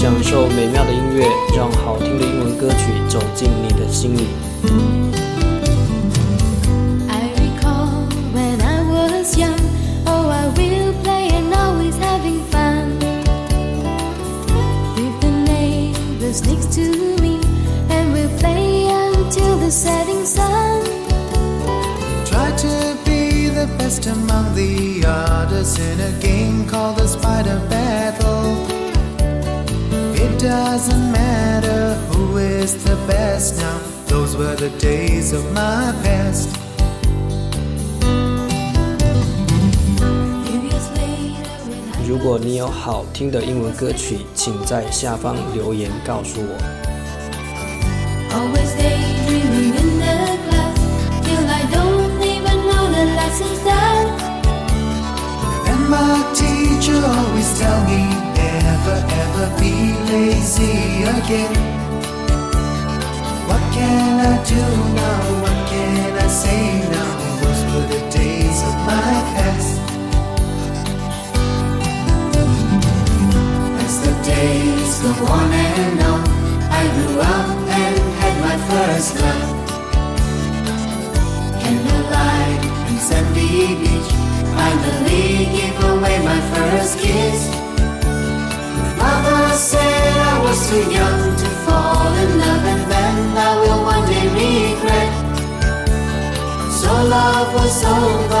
享受美妙的音乐，让好听的英文歌曲走进你的心里。I recall when I was young. Oh, I will play and always having fun. With the neighbors next to me, and we'll play until the setting sun. Try to be the best among the others in a game called the Spider Battle. It doesn't matter who is the best now, those were the days of my past. Few years later, when I 如果你有好听的英文歌曲，请在下方留言告诉我。Again. What can I do now? What can I say now? Those were the days of my past. As the days go on and on, I grew up and had my first love. Candlelight and sandy beach, finally give away my too young to fall in love, and then I will one day regret. So love was over,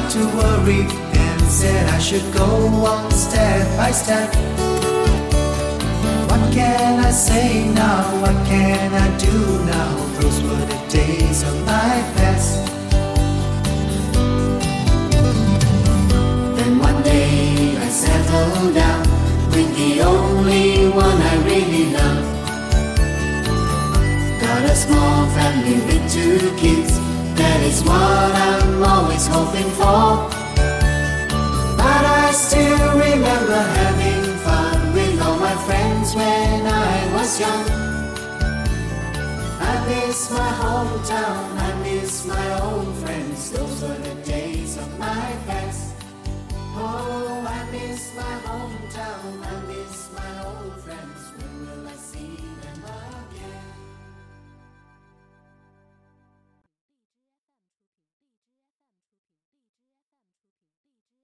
Not to worry and said I should go on step by step. What can I say now? What can I do now? Those were the days of my past. Then one day I settled down with the only one I really love. Got a small family with two kids. That is I'm always for. But I still remember having fun with all my friends when I was young. I miss my hometown, I miss my old